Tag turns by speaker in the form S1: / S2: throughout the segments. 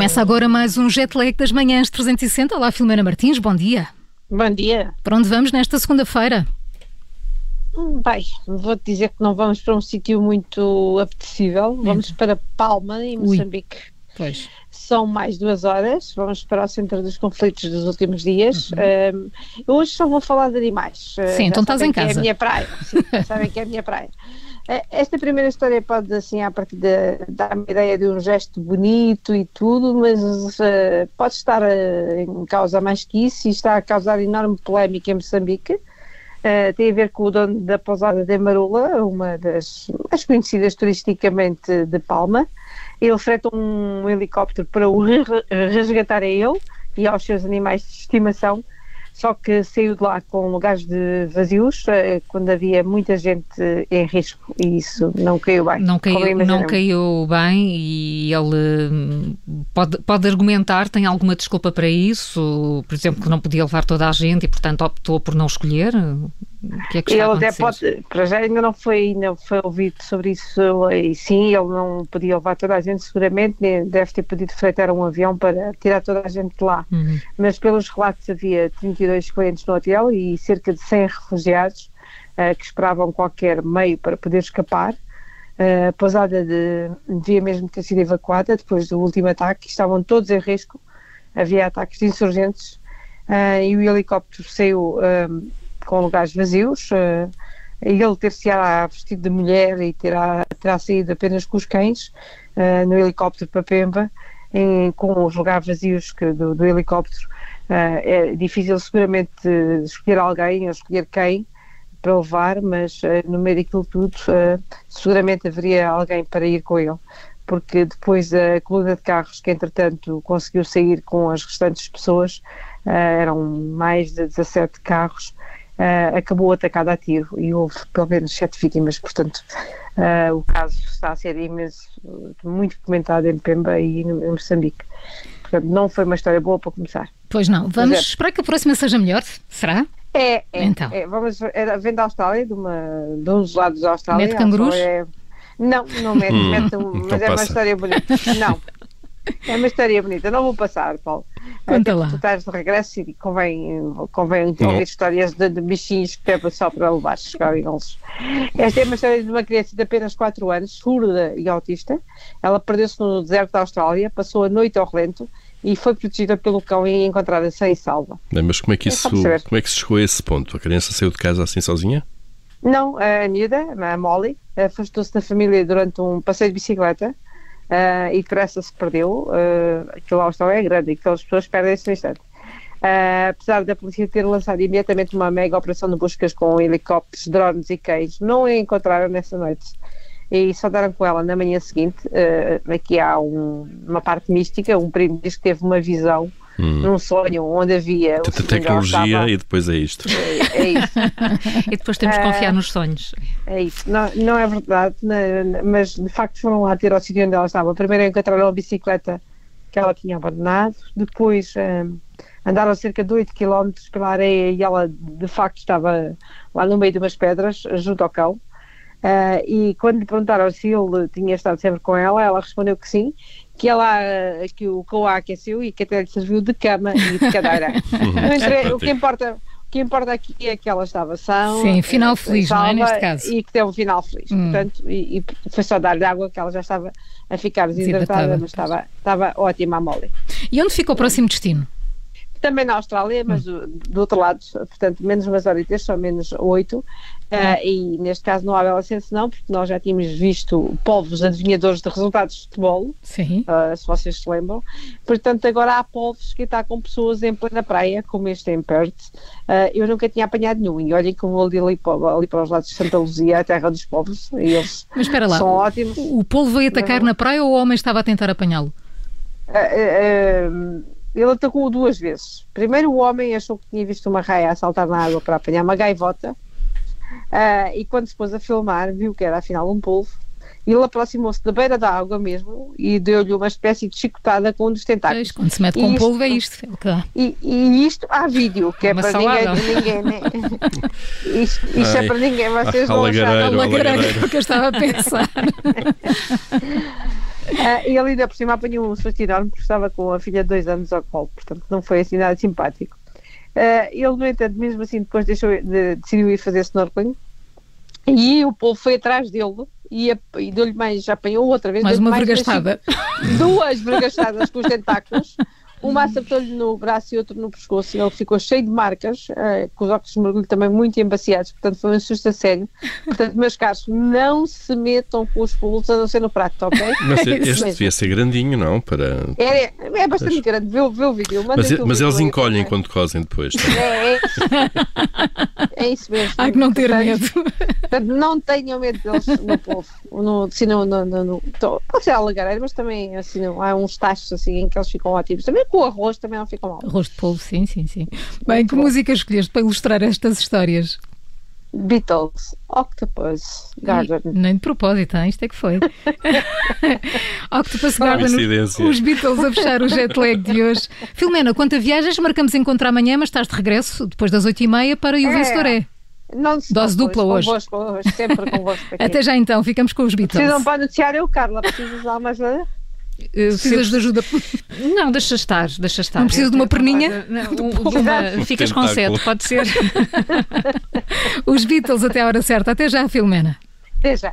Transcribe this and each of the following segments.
S1: Começa agora mais um jet lag das manhãs 360. Olá, Filomena Martins, bom dia.
S2: Bom dia.
S1: Para onde vamos nesta segunda-feira?
S2: Hum, Bem, vou-te dizer que não vamos para um sítio muito apetecível. Vamos para Palma, em
S1: Ui.
S2: Moçambique.
S1: Pois.
S2: São mais duas horas. Vamos para o centro dos conflitos dos últimos dias. Um, hoje só vou falar de animais. Uh,
S1: Uhum. Sim,
S2: já
S1: então estás em
S2: que É
S1: casa.
S2: a minha praia. Sim, sabem que é a minha praia. Eh, Esta primeira história pode, assim, a partir de dar uma ideia de um gesto bonito e tudo, mas eh, pode estar eh, em causa mais que isso e está a causar enorme polémica em Moçambique. Uh, tem a ver com o dono da pousada de Marula, uma das mais conhecidas turisticamente de Palma. Ele freta um helicóptero para o re- resgatar a ele e aos seus animais de estimação, só que saiu de lá com lugares de vazios, uh, quando havia muita gente em risco e isso não caiu bem.
S1: Não caiu, não caiu bem e ele hum, pode, pode argumentar, tem alguma desculpa para isso? Por exemplo, que não podia levar toda a gente e, portanto, optou por não escolher? Que é que
S2: Ele até pode, para já ainda não foi, não foi ouvido sobre isso e sim, ele não podia levar toda a gente seguramente, nem deve ter pedido fretar um avião para tirar toda a gente de lá.
S1: Uhum.
S2: Mas pelos relatos havia 32 clientes no hotel e cerca de 100 refugiados eh, que esperavam qualquer meio para poder escapar. Eh, a pousada de, devia mesmo ter sido evacuada depois do último ataque, estavam todos em risco, havia ataques de insurgentes eh, e o helicóptero saiu com lugares vazios. eh, ele ter-se-á vestido de mulher e terá, terá saído apenas com os cães eh, no helicóptero para Pemba, em- com os lugares vazios que, do, do helicóptero. Eh, é difícil seguramente escolher alguém ou escolher quem para levar, mas no meio daquilo tudo seguramente haveria alguém para ir com ele, porque depois a coluna de carros que entretanto conseguiu sair com as restantes pessoas, eram mais de 17 carros, eh, acabou atacada a tiro e houve pelo menos sete vítimas, portanto eh, o caso está a ser imenso, muito comentado em Pemba e no- em Moçambique. Portanto, não foi uma história boa para começar.
S1: Pois não, vamos
S2: é.
S1: esperar que a próxima seja melhor, será?
S2: É, é,
S1: Então.
S2: é, vamos, é, vem da Austrália, de, uma, de um dos lados da Austrália.
S1: Mete cangurus?
S2: Austrália é- não, não mete,
S3: Hum,
S2: mete um-
S3: então
S2: mas é uma história bonita. Não, é uma história bonita. Não vou passar, Paulo.
S1: Conta lá.
S2: Tu estás de regresso e convém, convém ouvir histórias de, de bichinhos que é só para levar, chegar eles. Esta é uma história de uma criança de apenas 4 anos, surda e autista. Ela perdeu-se no deserto da Austrália, passou a noite ao relento e foi protegida pelo cão e encontrada sem salva.
S3: Bem, mas como é que
S2: É
S3: isso,
S2: perceber.
S3: como é que se chegou a esse ponto? A criança saiu de casa assim sozinha?
S2: Não, a miúda, a Molly, afastou-se da família durante um passeio de bicicleta ah, e depressa se perdeu. Uh, aquilo lá é grande aquelas pessoas perdem-se no instante. Ah, apesar da polícia ter lançado imediatamente uma mega operação de buscas com helicópteros, drones e cães, não a encontraram nessa noite. E só deram com ela na manhã seguinte. Ah, aqui há um- uma parte mística. Um primo diz que teve uma visão
S3: Hum.
S2: num sonho onde havia.
S3: Tanta
S2: ela
S3: tecnologia
S2: estava.
S3: e depois é isto.
S2: É, é isso.
S1: E depois temos que
S2: Ah.
S1: confiar nos sonhos.
S2: É isso, não, não é verdade, mas de facto foram lá ter ao sítio onde ela estava. Primeiro encontraram a bicicleta que ela tinha abandonado, depois hum, andaram cerca de 8 km pela areia e ela de facto estava lá no meio de umas pedras, junto ao cão. Ah, e quando lhe perguntaram se ele tinha estado sempre com ela, ela respondeu que sim, que, ela, ah, que o cão aqueceu e que até lhe serviu de cama e de cadeira. Não interessa- o que importa. O que importa aqui é que ela estava sã,
S1: Sim, final
S2: eh,
S1: feliz, não é,
S2: salva
S1: neste caso?
S2: E que teve um final feliz.
S1: Hum.
S2: Portanto, e, e foi só dar-lhe água que ela já estava a ficar
S1: Desidratada.
S2: mas estava, estava ótima a Molly.
S1: E onde fica o próximo destino?
S2: Também na Austrália, mas do, do outro lado, portanto, menos umas horitas, só menos oito. Ah, e neste caso não há bela senso, não, porque nós já tínhamos visto povos adivinhadores de resultados de futebol,
S1: Sim.
S2: ah, se vocês se lembram. Portanto, agora há povos que está com pessoas em plena praia, como este em Perth. Ah, eu nunca tinha apanhado nenhum. E olhem que eu vou ali, ali, para, ali para os lados de Santa Luzia, a terra dos povos, e eles
S1: Mas espera lá,
S2: são ótimos.
S1: o polvo veio atacar
S2: Não.
S1: na praia ou o homem estava a tentar apanhá-lo?
S2: Ah, ele atacou duas vezes. Primeiro, o homem achou que tinha visto uma raia a saltar na água para apanhar uma gaivota. Ah, e quando se pôs a filmar, viu que era afinal um polvo. Ele aproximou-se da beira da água mesmo e deu-lhe uma espécie de chicotada com um dos tentáculos.
S1: Pois, quando se mete com um polvo é isto, é o que dá.
S2: E, e isto há vídeo, que é
S1: Uma
S2: para
S1: salada.
S2: ninguém, ninguém né? isto, isto é para ninguém, vocês
S3: a
S2: não acharam.
S3: lagareiro, a
S1: Lagareiro,
S3: lagareiro.
S1: que eu estava a pensar.
S2: Uh, e ele ainda por cima apanhou um susto enorme porque estava com a filha de dois anos ao colo, portanto não foi assim nada simpático. Uh, ele, no entanto, mesmo assim, depois deixou de, decidiu ir fazer snorkeling e o povo foi atrás dele e, e deu-lhe mais, já apanhou outra vez.
S1: Mais uma vergastada.
S2: Duas vergastadas com os tentáculos. Uma acertou-lhe no braço e outro no pescoço. Ele ficou cheio de marcas, uh, com os óculos de mergulho também muito embaciados, portanto foi um susto a sério. Portanto, meus caros, não se metam com os pulos a não ser no prato, ok?
S3: Mas é este devia ser grandinho, não? Para...
S2: É, é bastante mas... grande, vê, vê o vídeo.
S3: Mas, mas eles encolhem quando cozem depois. Tá?
S2: É, é, é, isso mesmo.
S1: Há que não ter
S2: portanto,
S1: medo.
S2: Portanto, não tenham medo deles no povo. No, assim, no, no, no, no, pode ser alagareiro, mas também assim, não, há uns tachos assim em que eles ficam ótimos. Também com o arroz também não fica mal.
S1: Arroz de polvo, sim, sim, sim. Bem, que música escolheste para ilustrar estas histórias?
S2: Beatles, Octopus Garden.
S1: E, nem de propósito, hein? isto é que foi. Octopus Garden, os Beatles a fechar o jet lag de hoje. Filomena, quanto a viagens, marcamos encontrar amanhã, mas estás de regresso depois das oito e meia para o é. Vencedoré.
S2: Não
S1: Dose dupla hoje.
S2: Convosco, hoje. Sempre convosco. Aqui.
S1: Até já então, ficamos com os Beatles.
S2: Precisam para anunciar eu, Carla, precisas de alguma ajuda?
S1: Precisas de ajuda?
S4: Não, deixa estar, deixa estar.
S1: Não precisa de uma perninha?
S4: Não, de uma, ficas com sete, pode ser.
S1: Os Beatles até a hora certa. Até já, Filomena.
S2: Até já.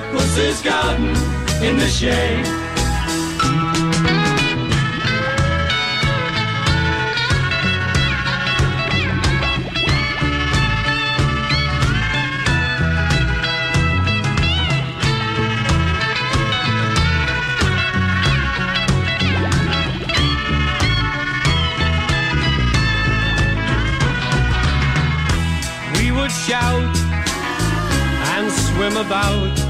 S5: Octopus's garden in the shade. We would shout and swim about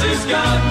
S5: She's God.